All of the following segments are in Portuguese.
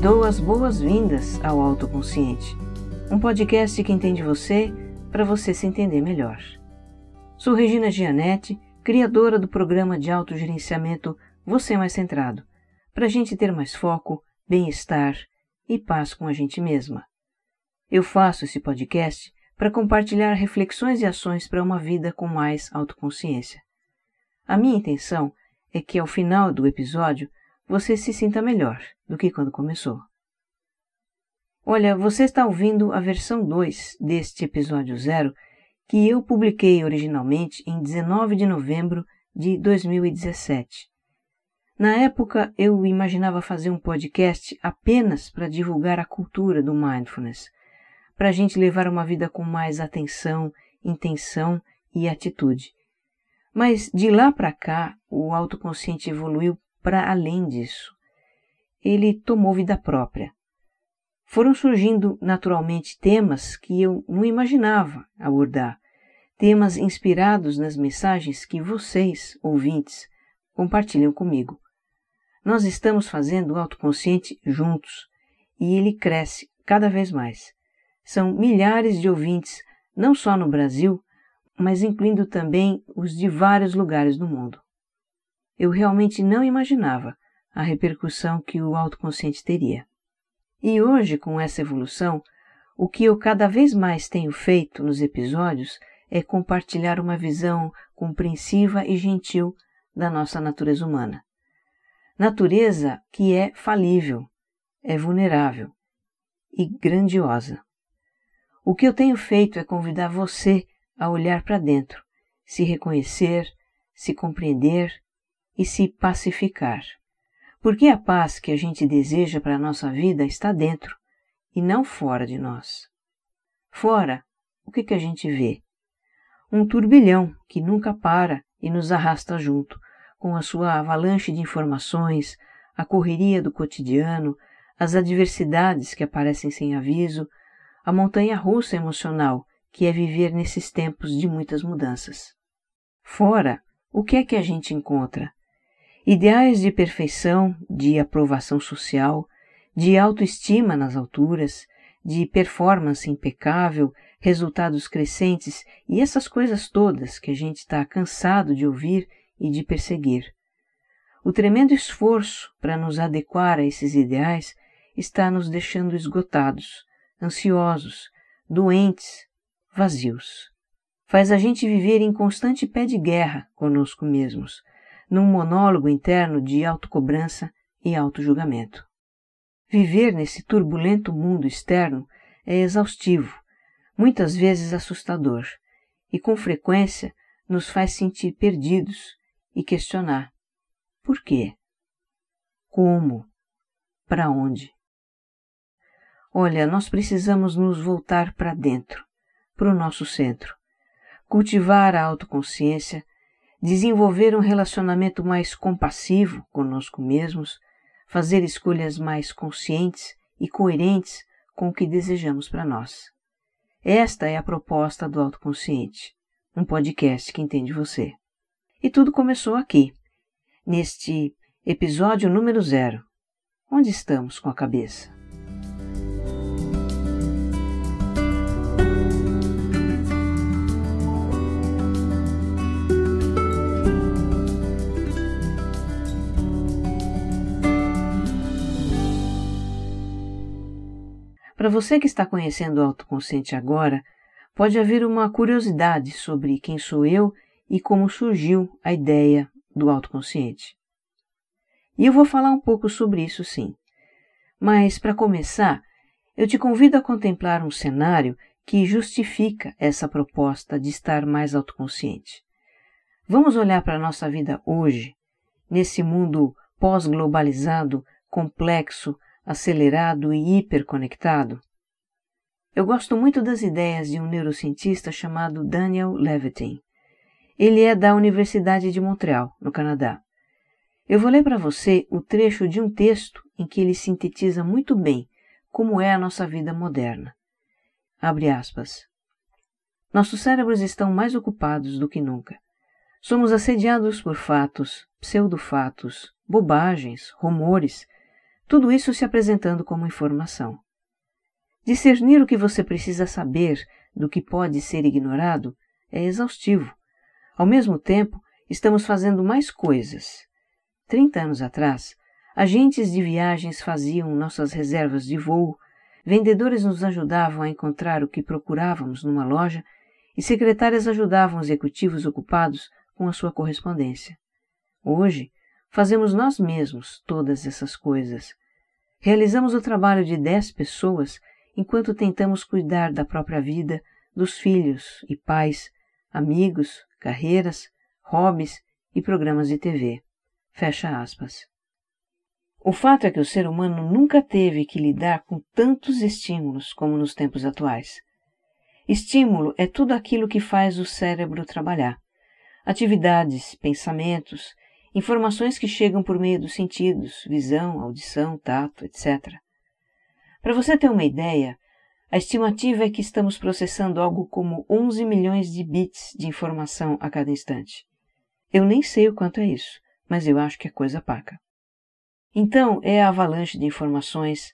dou as boas-vindas ao Autoconsciente, um podcast que entende você para você se entender melhor. Sou Regina Gianetti, criadora do programa de autogerenciamento Você Mais Centrado, para a gente ter mais foco, bem-estar e paz com a gente mesma. Eu faço esse podcast para compartilhar reflexões e ações para uma vida com mais autoconsciência. A minha intenção é que ao final do episódio você se sinta melhor do que quando começou. Olha, você está ouvindo a versão 2 deste episódio zero que eu publiquei originalmente em 19 de novembro de 2017. Na época, eu imaginava fazer um podcast apenas para divulgar a cultura do mindfulness, para a gente levar uma vida com mais atenção, intenção e atitude. Mas de lá para cá, o autoconsciente evoluiu para além disso. Ele tomou vida própria. Foram surgindo naturalmente temas que eu não imaginava abordar, temas inspirados nas mensagens que vocês, ouvintes, compartilham comigo. Nós estamos fazendo o autoconsciente juntos e ele cresce cada vez mais. São milhares de ouvintes, não só no Brasil, mas incluindo também os de vários lugares do mundo eu realmente não imaginava a repercussão que o autoconsciente teria. E hoje, com essa evolução, o que eu cada vez mais tenho feito nos episódios é compartilhar uma visão compreensiva e gentil da nossa natureza humana. Natureza que é falível, é vulnerável e grandiosa. O que eu tenho feito é convidar você a olhar para dentro, se reconhecer, se compreender e se pacificar. Porque a paz que a gente deseja para a nossa vida está dentro e não fora de nós. Fora, o que, que a gente vê? Um turbilhão que nunca para e nos arrasta junto, com a sua avalanche de informações, a correria do cotidiano, as adversidades que aparecem sem aviso, a montanha russa emocional que é viver nesses tempos de muitas mudanças. Fora, o que é que a gente encontra? Ideais de perfeição, de aprovação social, de autoestima nas alturas, de performance impecável, resultados crescentes e essas coisas todas que a gente está cansado de ouvir e de perseguir. O tremendo esforço para nos adequar a esses ideais está nos deixando esgotados, ansiosos, doentes, vazios. Faz a gente viver em constante pé de guerra conosco mesmos, num monólogo interno de autocobrança e autojulgamento. Viver nesse turbulento mundo externo é exaustivo, muitas vezes assustador, e com frequência nos faz sentir perdidos e questionar: por quê? Como? Para onde? Olha, nós precisamos nos voltar para dentro, para o nosso centro, cultivar a autoconsciência desenvolver um relacionamento mais compassivo conosco mesmos, fazer escolhas mais conscientes e coerentes com o que desejamos para nós. Esta é a proposta do Autoconsciente, um podcast que entende você. E tudo começou aqui, neste episódio número zero. Onde estamos com a cabeça? Para você que está conhecendo o autoconsciente agora, pode haver uma curiosidade sobre quem sou eu e como surgiu a ideia do autoconsciente. E eu vou falar um pouco sobre isso sim. Mas, para começar, eu te convido a contemplar um cenário que justifica essa proposta de estar mais autoconsciente. Vamos olhar para a nossa vida hoje, nesse mundo pós-globalizado, complexo, acelerado e hiperconectado? Eu gosto muito das ideias de um neurocientista chamado Daniel Levitin. Ele é da Universidade de Montreal, no Canadá. Eu vou ler para você o trecho de um texto em que ele sintetiza muito bem como é a nossa vida moderna. Abre aspas. Nossos cérebros estão mais ocupados do que nunca. Somos assediados por fatos, pseudofatos, bobagens, rumores, Tudo isso se apresentando como informação. Discernir o que você precisa saber do que pode ser ignorado é exaustivo. Ao mesmo tempo, estamos fazendo mais coisas. Trinta anos atrás, agentes de viagens faziam nossas reservas de voo, vendedores nos ajudavam a encontrar o que procurávamos numa loja e secretárias ajudavam executivos ocupados com a sua correspondência. Hoje, fazemos nós mesmos todas essas coisas. Realizamos o trabalho de dez pessoas enquanto tentamos cuidar da própria vida, dos filhos e pais, amigos, carreiras, hobbies e programas de TV. Fecha aspas. O fato é que o ser humano nunca teve que lidar com tantos estímulos como nos tempos atuais. Estímulo é tudo aquilo que faz o cérebro trabalhar. Atividades, pensamentos, informações que chegam por meio dos sentidos, visão, audição, tato, etc. Para você ter uma ideia, a estimativa é que estamos processando algo como 11 milhões de bits de informação a cada instante. Eu nem sei o quanto é isso, mas eu acho que é coisa paca. Então, é a avalanche de informações,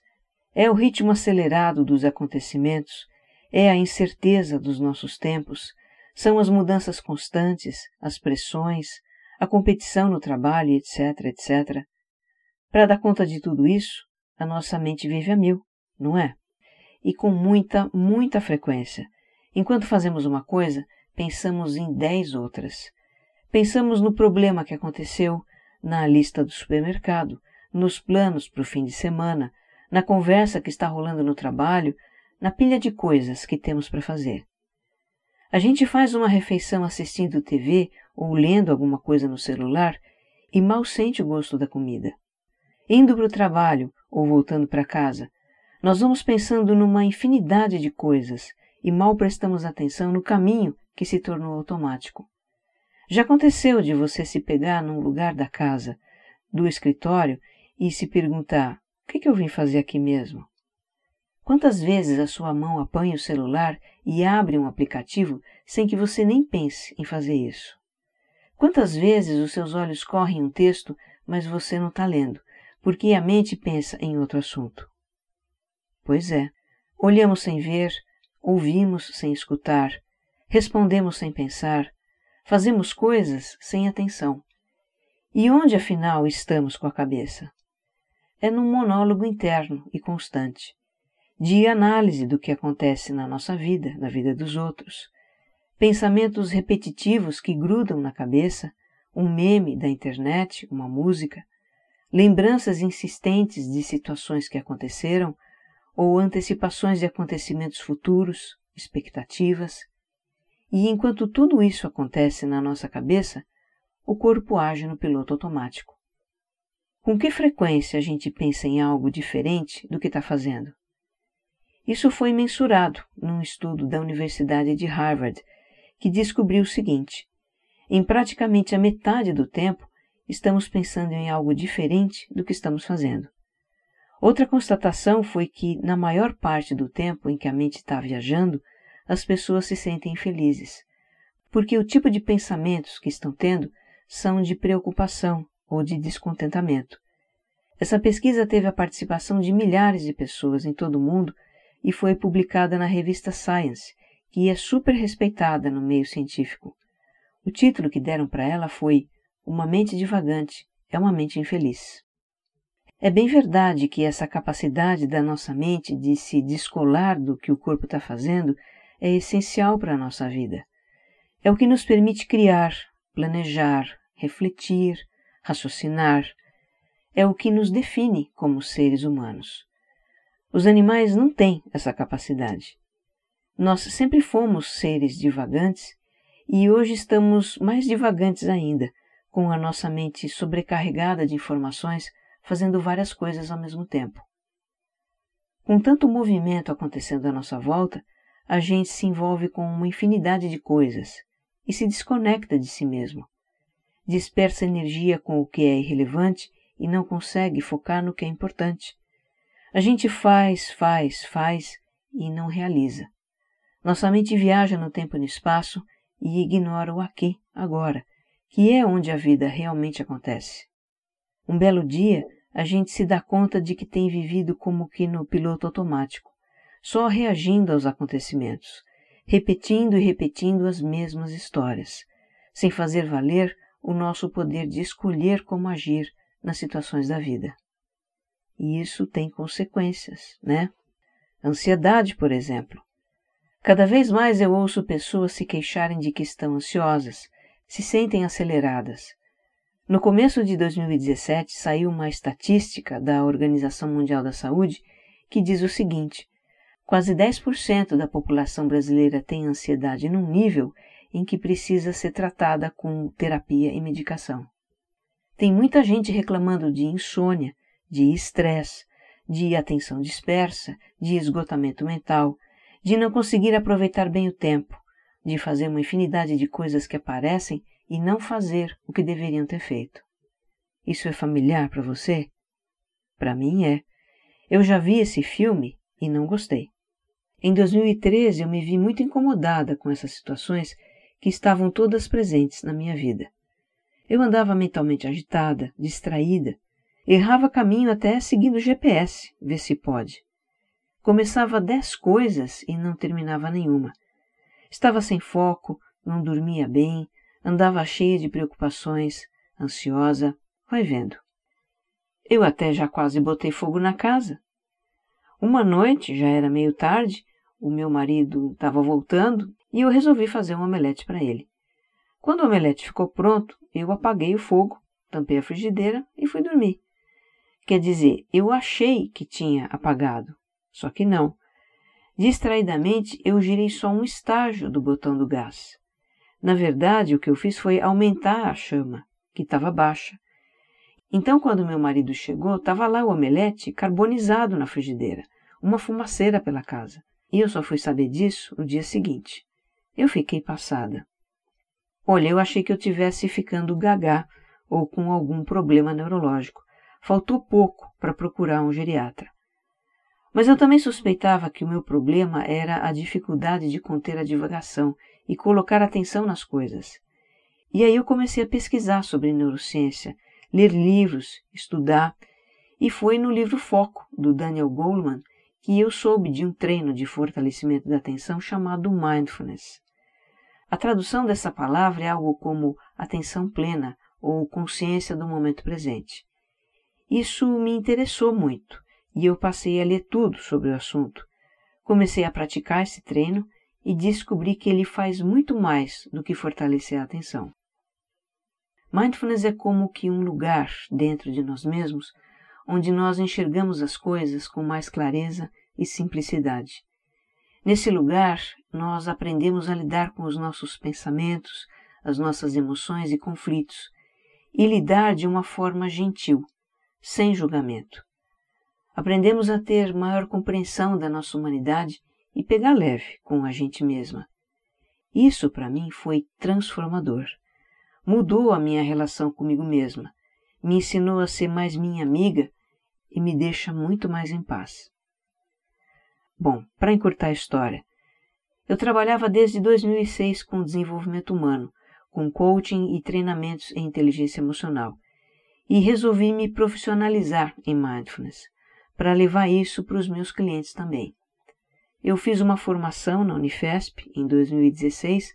é o ritmo acelerado dos acontecimentos, é a incerteza dos nossos tempos, são as mudanças constantes, as pressões, a competição no trabalho, etc, etc. Para dar conta de tudo isso, a nossa mente vive a mil, não é? E com muita, muita frequência. Enquanto fazemos uma coisa, pensamos em dez outras. Pensamos no problema que aconteceu, na lista do supermercado, nos planos para o fim de semana, na conversa que está rolando no trabalho, na pilha de coisas que temos para fazer. A gente faz uma refeição assistindo TV ou lendo alguma coisa no celular e mal sente o gosto da comida. Indo para o trabalho ou voltando para casa, nós vamos pensando numa infinidade de coisas e mal prestamos atenção no caminho que se tornou automático. Já aconteceu de você se pegar num lugar da casa, do escritório, e se perguntar: o que, que eu vim fazer aqui mesmo? Quantas vezes a sua mão apanha o celular e abre um aplicativo sem que você nem pense em fazer isso? Quantas vezes os seus olhos correm um texto, mas você não está lendo, porque a mente pensa em outro assunto? Pois é, olhamos sem ver, ouvimos sem escutar, respondemos sem pensar, Fazemos coisas sem atenção. E onde afinal estamos com a cabeça? É num monólogo interno e constante, de análise do que acontece na nossa vida, na vida dos outros. Pensamentos repetitivos que grudam na cabeça, um meme da internet, uma música, lembranças insistentes de situações que aconteceram ou antecipações de acontecimentos futuros, expectativas, e enquanto tudo isso acontece na nossa cabeça, o corpo age no piloto automático. Com que frequência a gente pensa em algo diferente do que está fazendo? Isso foi mensurado num estudo da Universidade de Harvard, que descobriu o seguinte: em praticamente a metade do tempo, estamos pensando em algo diferente do que estamos fazendo. Outra constatação foi que, na maior parte do tempo em que a mente está viajando, as pessoas se sentem infelizes, porque o tipo de pensamentos que estão tendo são de preocupação ou de descontentamento. Essa pesquisa teve a participação de milhares de pessoas em todo o mundo e foi publicada na revista Science, que é super respeitada no meio científico. O título que deram para ela foi Uma mente divagante é uma mente infeliz. É bem verdade que essa capacidade da nossa mente de se descolar do que o corpo está fazendo é essencial para a nossa vida. É o que nos permite criar, planejar, refletir, raciocinar. É o que nos define como seres humanos. Os animais não têm essa capacidade. Nós sempre fomos seres divagantes e hoje estamos mais divagantes ainda, com a nossa mente sobrecarregada de informações, fazendo várias coisas ao mesmo tempo. Com tanto movimento acontecendo à nossa volta, a gente se envolve com uma infinidade de coisas e se desconecta de si mesmo. Dispersa energia com o que é irrelevante e não consegue focar no que é importante. A gente faz, faz, faz e não realiza. Nossa mente viaja no tempo e no espaço e ignora o aqui, agora, que é onde a vida realmente acontece. Um belo dia, a gente se dá conta de que tem vivido como que no piloto automático, só reagindo aos acontecimentos, repetindo e repetindo as mesmas histórias, sem fazer valer o nosso poder de escolher como agir nas situações da vida. E isso tem consequências, né? Ansiedade, por exemplo. Cada vez mais eu ouço pessoas se queixarem de que estão ansiosas, se sentem aceleradas. No começo de 2017 saiu uma estatística da Organização Mundial da Saúde que diz o seguinte: quase 10% da população brasileira tem ansiedade num nível em que precisa ser tratada com terapia e medicação. Tem muita gente reclamando de insônia, de estresse, de atenção dispersa, de esgotamento mental, de não conseguir aproveitar bem o tempo, de fazer uma infinidade de coisas que aparecem e não fazer o que deveriam ter feito. Isso é familiar para você? Para mim é. Eu já vi esse filme e não gostei. Em 2013 eu me vi muito incomodada com essas situações que estavam todas presentes na minha vida. Eu andava mentalmente agitada, distraída, errava caminho até seguindo o GPS, ver se pode. Começava dez coisas e não terminava nenhuma. Estava sem foco, não dormia bem, andava cheia de preocupações, ansiosa, vai vendo. Eu até já quase botei fogo na casa. Uma noite, já era meio tarde, o meu marido estava voltando e eu resolvi fazer um omelete para ele. Quando o omelete ficou pronto, eu apaguei o fogo, tampei a frigideira e fui dormir. Quer dizer, eu achei que tinha apagado, só que não. Distraidamente, eu girei só um estágio do botão do gás. Na verdade, o que eu fiz foi aumentar a chama, que estava baixa. Então, quando meu marido chegou, estava lá o omelete carbonizado na frigideira, uma fumaceira pela casa. E eu só fui saber disso no dia seguinte. Eu fiquei passada. Olha, eu achei que eu tivesse ficando gagá ou com algum problema neurológico. Faltou pouco para procurar um geriatra. Mas eu também suspeitava que o meu problema era a dificuldade de conter a divagação e colocar atenção nas coisas. E aí eu comecei a pesquisar sobre neurociência, ler livros, estudar, e foi no livro Foco, do Daniel Goleman, que eu soube de um treino de fortalecimento da atenção chamado Mindfulness. A tradução dessa palavra é algo como atenção plena ou consciência do momento presente. Isso me interessou muito e eu passei a ler tudo sobre o assunto. Comecei a praticar esse treino e descobri que ele faz muito mais do que fortalecer a atenção. Mindfulness é como que um lugar dentro de nós mesmos onde nós enxergamos as coisas com mais clareza e simplicidade. Nesse lugar, nós aprendemos a lidar com os nossos pensamentos, as nossas emoções e conflitos, e lidar de uma forma gentil, sem julgamento. Aprendemos a ter maior compreensão da nossa humanidade e pegar leve com a gente mesma. Isso para mim foi transformador. Mudou a minha relação comigo mesma, me ensinou a ser mais minha amiga e me deixa muito mais em paz. Bom, para encurtar a história, eu trabalhava desde 2006 com desenvolvimento humano, com coaching e treinamentos em inteligência emocional, e resolvi me profissionalizar em mindfulness, para levar isso para os meus clientes também. Eu fiz uma formação na Unifesp em 2016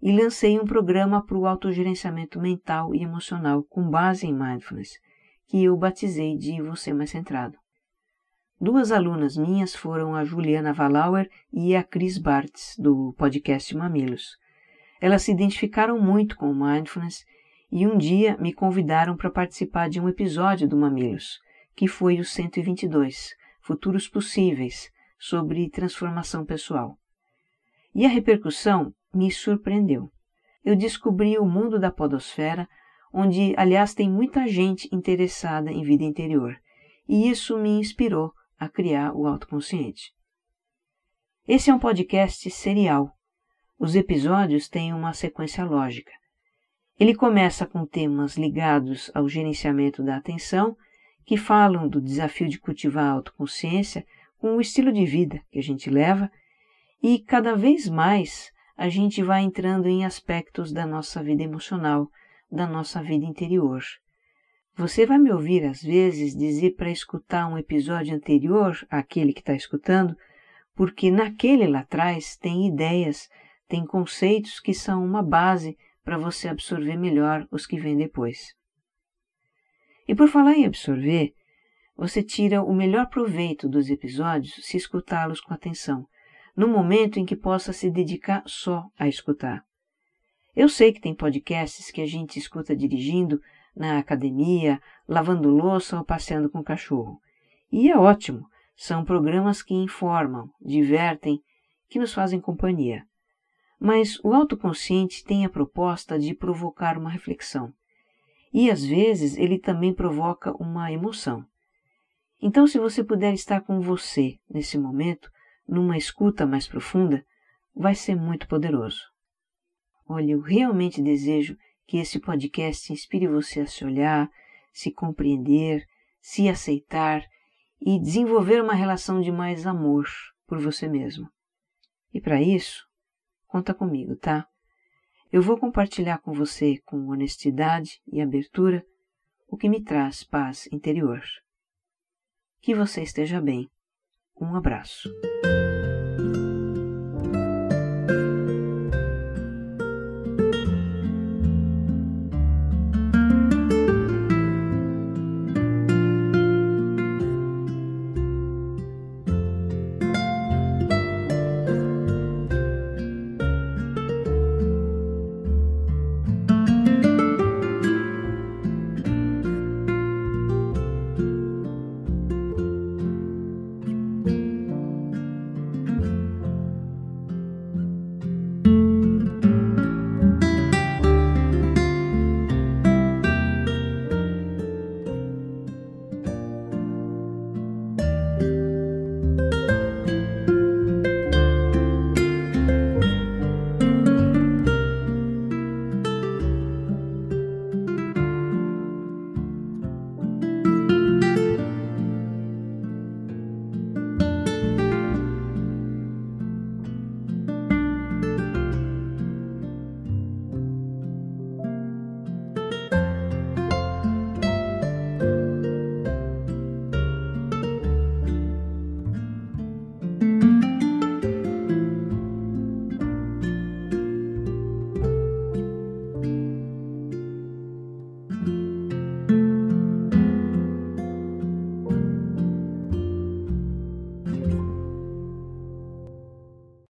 e lancei um programa para o autogerenciamento mental e emocional com base em mindfulness, que eu batizei de Você Mais Centrado. Duas alunas minhas foram a Juliana Valauer e a Cris Bartz, do podcast Mamilos. Elas se identificaram muito com o Mindfulness e um dia me convidaram para participar de um episódio do Mamilos, que foi o 122, Futuros Possíveis, sobre transformação pessoal. E a repercussão me surpreendeu. Eu descobri o mundo da podosfera, onde, aliás, tem muita gente interessada em vida interior, e isso me inspirou a criar o autoconsciente. Esse é um podcast serial. Os episódios têm uma sequência lógica. Ele começa com temas ligados ao gerenciamento da atenção, que falam do desafio de cultivar a autoconsciência com o estilo de vida que a gente leva, e cada vez mais a gente vai entrando em aspectos da nossa vida emocional, da nossa vida interior. Você vai me ouvir às vezes dizer para escutar um episódio anterior àquele que está escutando, porque naquele lá atrás tem ideias, tem conceitos que são uma base para você absorver melhor os que vêm depois. E por falar em absorver, você tira o melhor proveito dos episódios se escutá-los com atenção, no momento em que possa se dedicar só a escutar. Eu sei que tem podcasts que a gente escuta dirigindo, na academia, lavando louça ou passeando com o cachorro. E é ótimo, são programas que informam, divertem, que nos fazem companhia. Mas o autoconsciente tem a proposta de provocar uma reflexão. E às vezes ele também provoca uma emoção. Então, se você puder estar com você nesse momento, numa escuta mais profunda, vai ser muito poderoso. Olha, eu realmente desejo que esse podcast inspire você a se olhar, se compreender, se aceitar e desenvolver uma relação de mais amor por você mesmo. E para isso, conta comigo, tá? Eu vou compartilhar com você com honestidade e abertura o que me traz paz interior. Que você esteja bem. Um abraço.